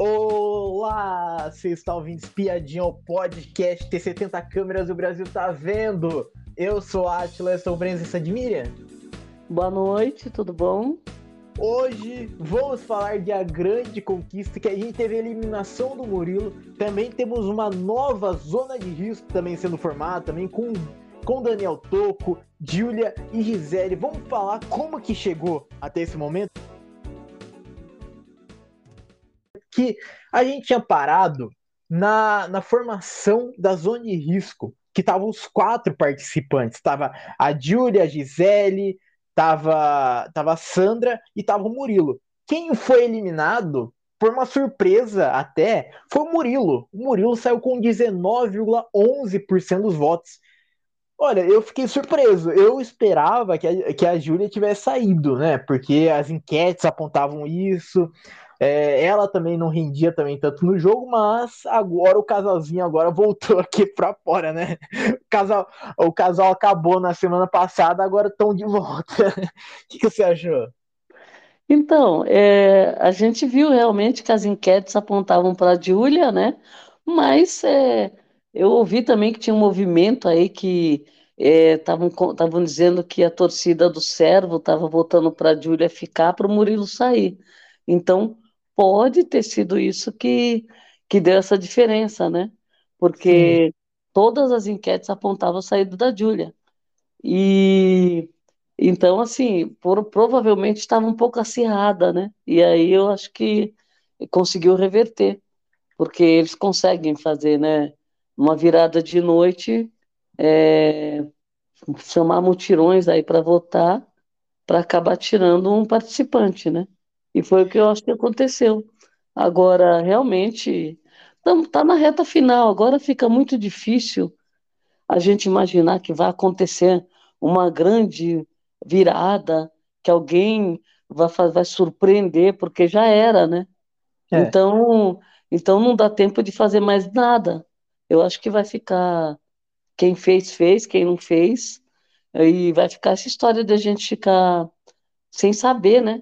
Olá, você está ouvindo Espiadinha, o podcast T 70 câmeras o Brasil tá vendo. Eu sou a Atila, estou presença de Miriam. Boa noite, tudo bom? Hoje vamos falar de a grande conquista que a gente teve a eliminação do Murilo. Também temos uma nova zona de risco também sendo formada, também com com Daniel Toco, Júlia e Gisele. Vamos falar como que chegou até esse momento? Que a gente tinha parado na, na formação da zona de risco, que estavam os quatro participantes. Tava a Júlia, a Gisele, tava, tava a Sandra e tava o Murilo. Quem foi eliminado, por uma surpresa até, foi o Murilo. O Murilo saiu com 19,11% dos votos. Olha, eu fiquei surpreso. Eu esperava que a, que a Júlia tivesse saído, né? Porque as enquetes apontavam isso. É, ela também não rendia também tanto no jogo, mas agora o casalzinho agora voltou aqui para fora, né? O casal, o casal acabou na semana passada, agora estão de volta. O que, que você achou? Então, é, a gente viu realmente que as enquetes apontavam para a Júlia, né? Mas é, eu ouvi também que tinha um movimento aí que estavam é, dizendo que a torcida do Servo estava voltando para a Júlia ficar para o Murilo sair. Então, pode ter sido isso que, que deu essa diferença, né? Porque Sim. todas as enquetes apontavam a saída da Júlia. E então, assim, por, provavelmente estava um pouco acirrada, né? E aí eu acho que conseguiu reverter, porque eles conseguem fazer, né? uma virada de noite, é, chamar mutirões aí para votar, para acabar tirando um participante, né? E foi o que eu acho que aconteceu. Agora, realmente, está na reta final, agora fica muito difícil a gente imaginar que vai acontecer uma grande virada, que alguém vai, vai surpreender, porque já era, né? É. Então, então não dá tempo de fazer mais nada. Eu acho que vai ficar quem fez, fez, quem não fez, e vai ficar essa história de a gente ficar sem saber, né?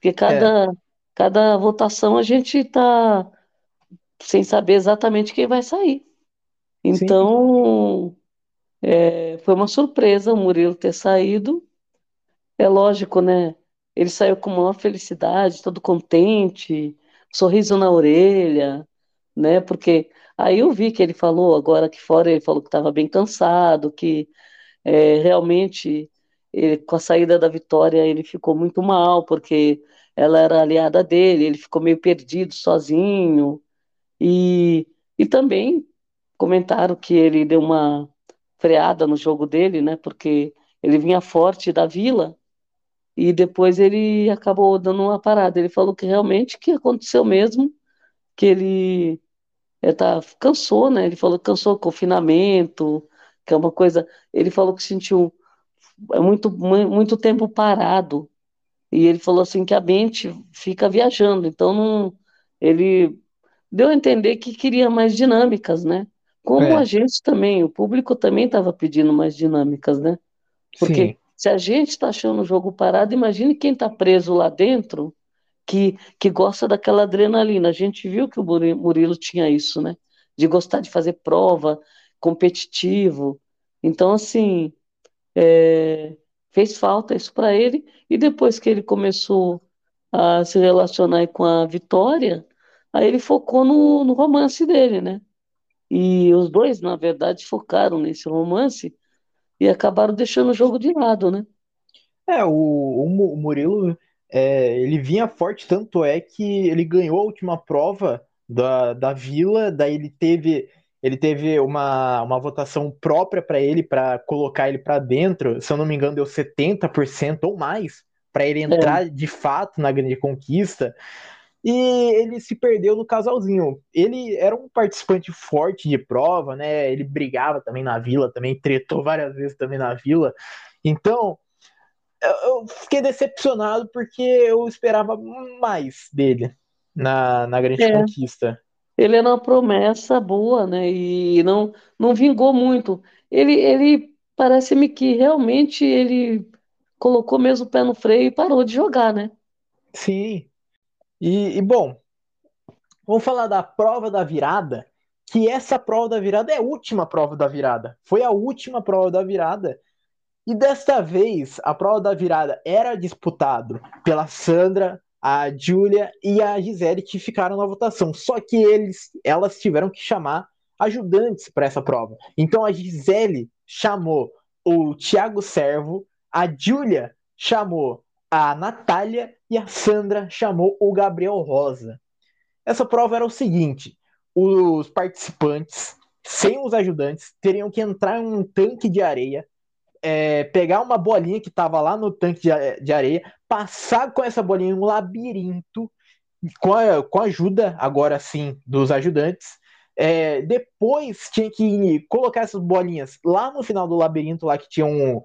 Porque cada, é. cada votação a gente está sem saber exatamente quem vai sair. Então, é, foi uma surpresa o Murilo ter saído. É lógico, né? Ele saiu com maior felicidade, todo contente, sorriso na orelha, né? Porque aí eu vi que ele falou agora aqui fora, ele falou que estava bem cansado, que é, realmente ele, com a saída da Vitória ele ficou muito mal, porque ela era aliada dele, ele ficou meio perdido, sozinho, e, e também comentaram que ele deu uma freada no jogo dele, né? Porque ele vinha forte da Vila e depois ele acabou dando uma parada. Ele falou que realmente que aconteceu mesmo, que ele é, tá, cansou, né? Ele falou que cansou confinamento, que é uma coisa. Ele falou que sentiu muito, muito tempo parado. E ele falou assim que a mente fica viajando. Então não, ele deu a entender que queria mais dinâmicas, né? Como é. a gente também, o público também estava pedindo mais dinâmicas, né? Porque Sim. se a gente está achando o jogo parado, imagine quem está preso lá dentro que, que gosta daquela adrenalina. A gente viu que o Murilo tinha isso, né? De gostar de fazer prova, competitivo. Então, assim, é, fez falta isso para ele. E depois que ele começou a se relacionar com a Vitória, aí ele focou no, no romance dele, né? E os dois, na verdade, focaram nesse romance e acabaram deixando o jogo de lado, né? É, o, o Murilo é, ele vinha forte, tanto é que ele ganhou a última prova da, da Vila, daí ele teve ele teve uma, uma votação própria para ele, para colocar ele para dentro, se eu não me engano, deu 70% ou mais, para ele entrar é. de fato na grande conquista. E ele se perdeu no casalzinho. Ele era um participante forte de prova, né? Ele brigava também na vila, também tretou várias vezes também na vila. Então, eu fiquei decepcionado porque eu esperava mais dele na, na grande é. conquista. Ele era uma promessa boa, né? E não, não vingou muito. Ele, ele parece-me que realmente ele colocou mesmo o pé no freio e parou de jogar, né? Sim. E, e bom, Vamos falar da prova da virada, que essa prova da virada é a última prova da virada. Foi a última prova da virada. E desta vez, a prova da virada era disputada pela Sandra, a Júlia e a Gisele que ficaram na votação. Só que eles, elas tiveram que chamar ajudantes para essa prova. Então a Gisele chamou o Thiago Servo, a Júlia chamou a Natália e a Sandra chamou o Gabriel Rosa. Essa prova era o seguinte: os participantes, sem os ajudantes, teriam que entrar em um tanque de areia, é, pegar uma bolinha que estava lá no tanque de, de, areia, passar com essa bolinha em um labirinto, com a, com a ajuda, agora sim, dos ajudantes. É, depois tinha que colocar essas bolinhas lá no final do labirinto, lá que tinha um,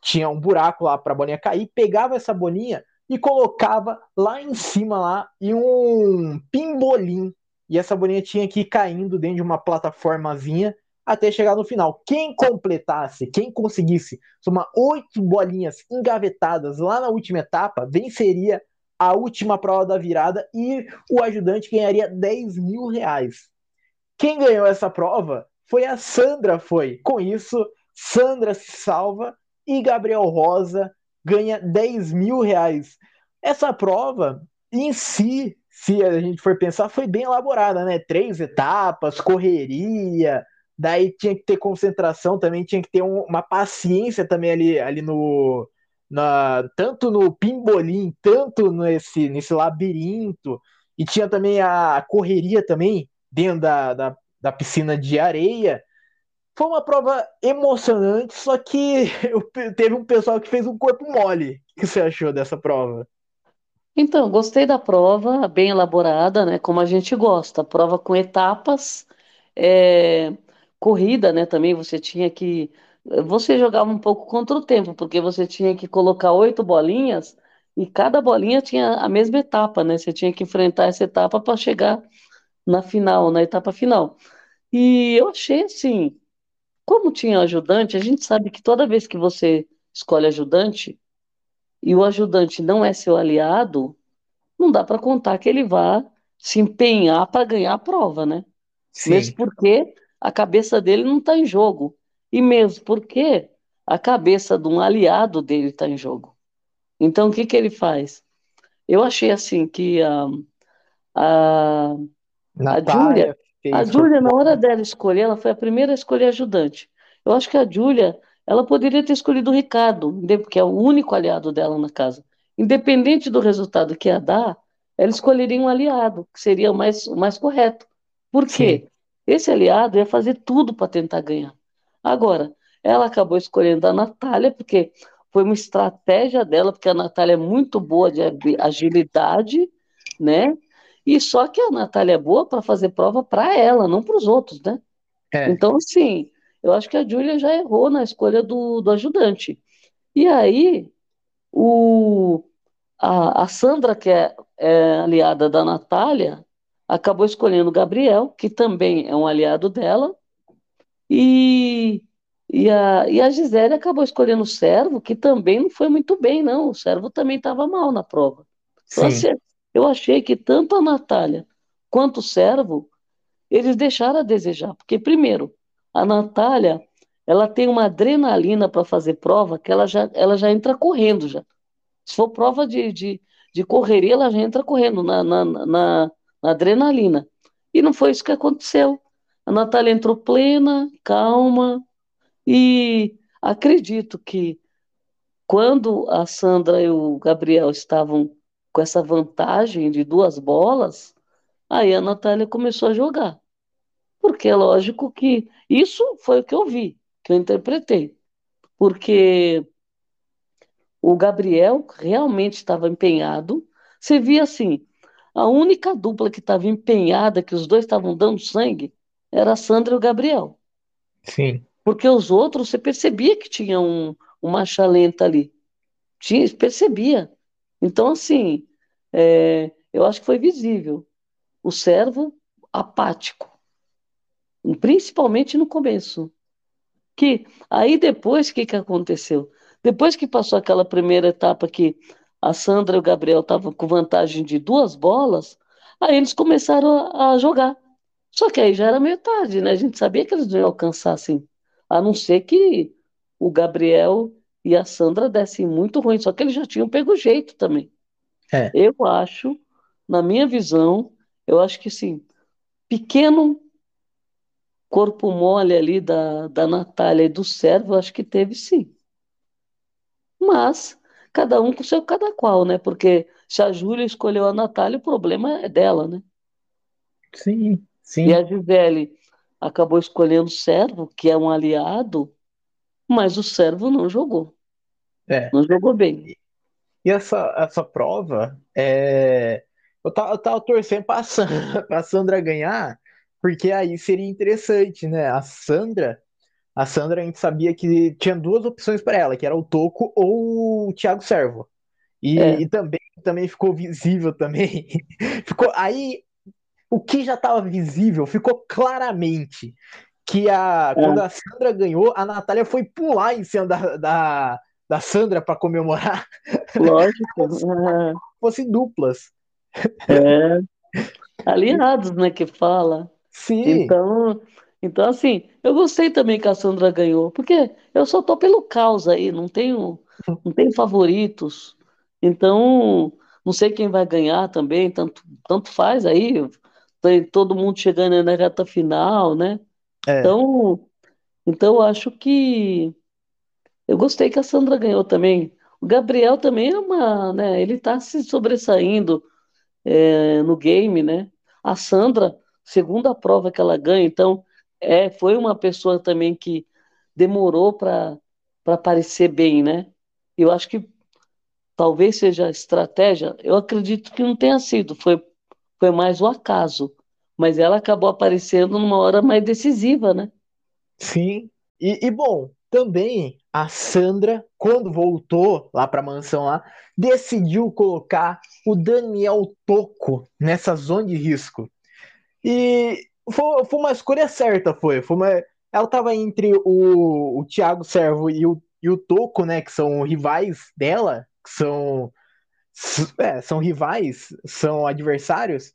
tinha um buraco lá para a bolinha cair, pegava essa bolinha e colocava lá em cima lá e um pimbolim. E essa bolinha tinha que ir caindo dentro de uma plataformazinha até chegar no final. Quem completasse, quem conseguisse somar oito bolinhas engavetadas lá na última etapa, venceria a última prova da virada e o ajudante ganharia 10 mil reais. Quem ganhou essa prova foi a Sandra, foi. Com isso, Sandra se salva e Gabriel Rosa ganha 10 mil reais. Essa prova, em si, se a gente for pensar, foi bem elaborada, né? Três etapas, correria, daí tinha que ter concentração também, tinha que ter um, uma paciência também ali, ali no. Na, tanto no pimbolim, tanto nesse, nesse labirinto, e tinha também a correria também dentro da, da, da piscina de areia. Foi uma prova emocionante, só que teve um pessoal que fez um corpo mole. O que você achou dessa prova? Então, gostei da prova, bem elaborada, né? Como a gente gosta. Prova com etapas, é, corrida, né? Também você tinha que. Você jogava um pouco contra o tempo, porque você tinha que colocar oito bolinhas e cada bolinha tinha a mesma etapa, né? Você tinha que enfrentar essa etapa para chegar na final, na etapa final. E eu achei assim, como tinha ajudante, a gente sabe que toda vez que você escolhe ajudante e o ajudante não é seu aliado, não dá para contar que ele vá se empenhar para ganhar a prova, né? Sim. Mesmo porque a cabeça dele não está em jogo. E mesmo porque a cabeça de um aliado dele está em jogo. Então, o que, que ele faz? Eu achei assim que a, a, a Júlia, a Júlia, na hora dela escolher, ela foi a primeira a escolher ajudante. Eu acho que a Júlia, ela poderia ter escolhido o Ricardo, que é o único aliado dela na casa. Independente do resultado que ia dar, ela escolheria um aliado, que seria o mais, o mais correto. Por quê? Sim. Esse aliado ia fazer tudo para tentar ganhar. Agora, ela acabou escolhendo a Natália, porque foi uma estratégia dela, porque a Natália é muito boa de agilidade, né? E só que a Natália é boa para fazer prova para ela, não para os outros, né? É. Então, assim, eu acho que a Júlia já errou na escolha do, do ajudante. E aí, o, a, a Sandra, que é, é aliada da Natália, acabou escolhendo o Gabriel, que também é um aliado dela, e, e, a, e a Gisele acabou escolhendo o Servo, que também não foi muito bem, não. O Servo também estava mal na prova. Então, assim, eu achei que tanto a Natália quanto o Servo, eles deixaram a desejar. Porque, primeiro, a Natália, ela tem uma adrenalina para fazer prova que ela já, ela já entra correndo já. Se for prova de, de, de correria, ela já entra correndo na, na, na, na adrenalina. E não foi isso que aconteceu. A Natália entrou plena, calma, e acredito que quando a Sandra e o Gabriel estavam com essa vantagem de duas bolas, aí a Natália começou a jogar. Porque é lógico que isso foi o que eu vi, que eu interpretei. Porque o Gabriel realmente estava empenhado. Você via assim, a única dupla que estava empenhada, que os dois estavam dando sangue, era a Sandra e o Gabriel. Sim. Porque os outros, você percebia que tinha um, uma chalenta ali. Tinha, percebia. Então, assim, é, eu acho que foi visível. O servo apático, principalmente no começo. Que aí depois, o que, que aconteceu? Depois que passou aquela primeira etapa que a Sandra e o Gabriel estavam com vantagem de duas bolas, Aí eles começaram a, a jogar. Só que aí já era meio tarde, né? A gente sabia que eles não iam alcançar assim. A não ser que o Gabriel e a Sandra dessem muito ruim, só que eles já tinham pego jeito também. É. Eu acho, na minha visão, eu acho que sim, pequeno corpo mole ali da, da Natália e do Servo, eu acho que teve sim. Mas cada um com seu cada qual, né? Porque se a Júlia escolheu a Natália, o problema é dela, né? Sim, E a sim. Gisele acabou escolhendo o Servo, que é um aliado, mas o Servo não jogou. É. Não jogou bem. E essa, essa prova, é... eu, tava, eu tava torcendo pra Sandra, pra Sandra ganhar, porque aí seria interessante, né? A Sandra, a Sandra a gente sabia que tinha duas opções para ela, que era o Toco ou o Thiago Servo. É, E, e também, também ficou visível também. Ficou aí o que já estava visível, ficou claramente que a quando é, a Sandra ganhou, a Natália foi pular em cima da, da, da Sandra para comemorar, lógico. fossem duplas. É, é. aliados, né, que fala. Sim, Então, então assim, eu gostei também que a Sandra ganhou, porque eu só tô pelo caos aí, não tenho, não tenho favoritos. Então, não sei quem vai ganhar também, tanto, tanto faz aí, tem todo mundo chegando na reta final, né? é, Então, então eu acho que eu gostei que a Sandra ganhou também. O Gabriel também é uma, né, ele tá se sobressaindo é, no game, né? A Sandra, segunda prova que ela ganha, então é, foi uma pessoa também que demorou para aparecer bem, né? Eu acho que talvez seja estratégia, eu acredito que não tenha sido, foi, foi mais o acaso, mas ela acabou aparecendo numa hora mais decisiva, né? sim. E, e, bom, também a Sandra, quando voltou lá para a mansão lá, decidiu colocar o Daniel Toco nessa zona de risco. E foi, foi uma escolha certa, foi. foi uma, ela estava entre o, o Thiago Servo e o, e o Toco, né? Que são rivais dela, que são, é, são rivais, são adversários.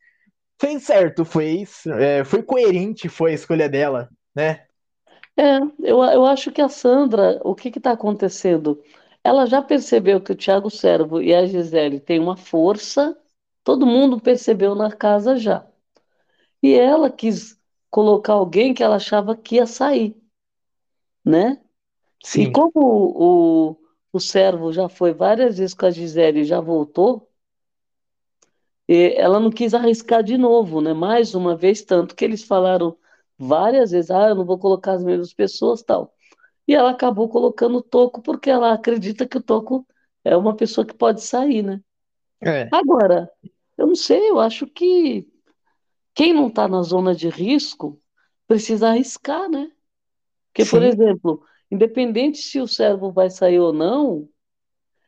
Fez certo, fez. É, foi coerente, foi a escolha dela, né? É, eu, eu acho que a Sandra, o que está acontecendo? Ela já percebeu que o Thiago Servo e a Gisele têm uma força, todo mundo percebeu na casa já. E ela quis colocar alguém que ela achava que ia sair, né? E Sim, como o, o, o Servo já foi várias vezes com a Gisele e já voltou, e ela não quis arriscar de novo, né? Mais uma vez, tanto que eles falaram várias vezes, ah, eu não vou colocar as mesmas pessoas, tal. E ela acabou colocando o Toco porque ela acredita que o Toco é uma pessoa que pode sair, né? é, Agora, eu não sei, eu acho que quem não está na zona de risco precisa arriscar, né? Porque, por sim, exemplo, independente se o servo vai sair ou não,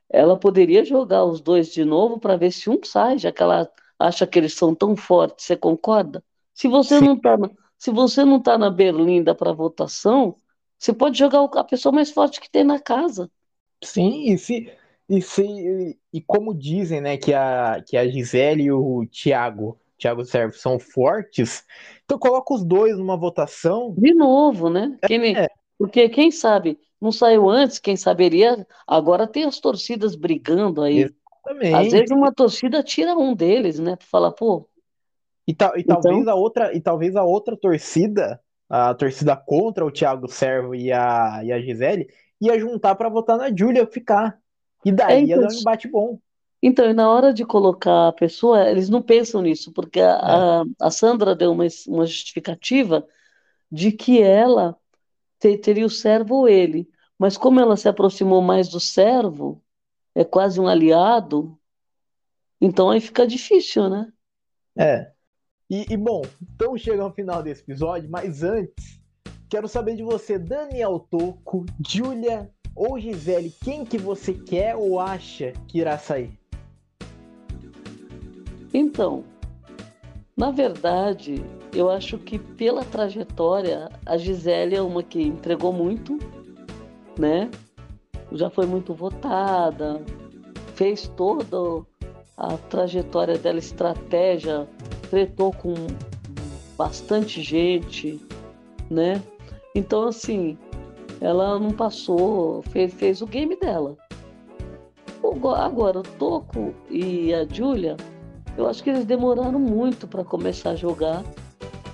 ela poderia jogar os dois de novo para ver se um sai, já que ela acha que eles são tão fortes. Você concorda? Se você sim, não está na, se você não tá na berlinda para votação, você pode jogar a pessoa mais forte que tem na casa. sim. E se, e se, e como dizem, né, que a, que a Gisele e o Thiago, Thiago Servo são fortes, então coloca os dois numa votação. De novo, né? Quem me- É, Porque quem sabe não saiu antes, quem saberia. Agora tem as torcidas brigando aí. Às vezes exatamente. uma torcida tira um deles, né? Para falar, pô, E, ta, e talvez então. a outra, e talvez a outra torcida, a torcida contra o Thiago Servo e a, e a Gisele, ia juntar para votar na Júlia ficar. E É, daí ia então, dar um embate bom. Então, e na hora de colocar a pessoa, eles não pensam nisso, porque É, a, a, a Sandra deu uma, uma justificativa de que ela te- teria o servo ou ele. Mas como ela se aproximou mais do servo, é quase um aliado, então aí fica difícil, né? é. E, e bom, então chega ao final desse episódio, mas antes, quero saber de você, Daniel Toco, Júlia ou Gisele, quem que você quer ou acha que irá sair? Então, na verdade, eu acho que pela trajetória, a Gisele é uma que entregou muito, né? Já foi muito votada, fez toda a trajetória dela, estratégia tretou com bastante gente, né? Então, assim, ela não passou, fez, fez o game dela. Agora, o Toco e a Julia, eu acho que eles demoraram muito para começar a jogar.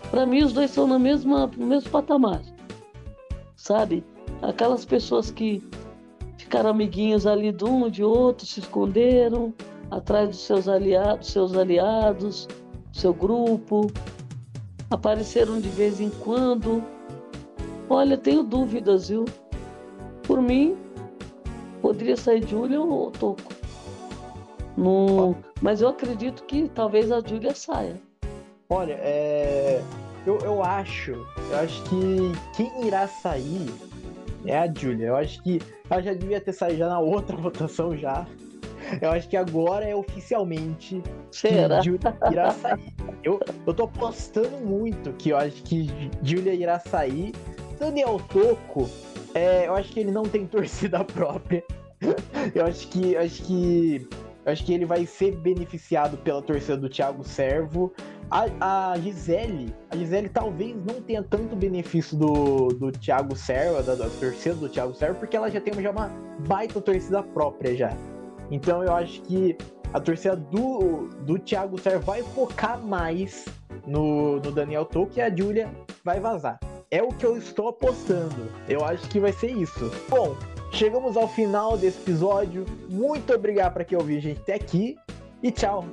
Para mim, os dois estão na mesma, no mesmo patamar, sabe? Aquelas pessoas que ficaram amiguinhos ali de um de outro, se esconderam atrás dos seus aliados, seus aliados, seu grupo, apareceram de vez em quando. Olha, tenho dúvidas, viu? Por mim, poderia sair Júlia ou Toco. Mas eu acredito que talvez a Júlia saia. Olha, é... eu, eu acho, eu acho que quem irá sair é a Júlia. Eu acho que ela já devia ter saído já na outra votação já. Eu acho que agora é oficialmente Será? que Julia irá sair. Eu, eu tô apostando muito que eu acho que Julia irá sair. Daniel Toco, é, eu acho que ele não tem torcida própria. eu acho que eu acho que eu acho que ele vai ser beneficiado pela torcida do Thiago Servo. A, a Gisele, a Gisele talvez não tenha tanto benefício do, do Thiago Servo, da, da torcida do Thiago Servo, porque ela já tem já uma baita torcida própria já. Então eu acho que a torcida do, do Thiago Serra vai focar mais no, no Daniel Toque e a Julia vai vazar. É o que eu estou apostando. Eu acho que vai ser isso. Bom, chegamos ao final desse episódio. Muito obrigado para quem ouviu a gente até aqui e tchau.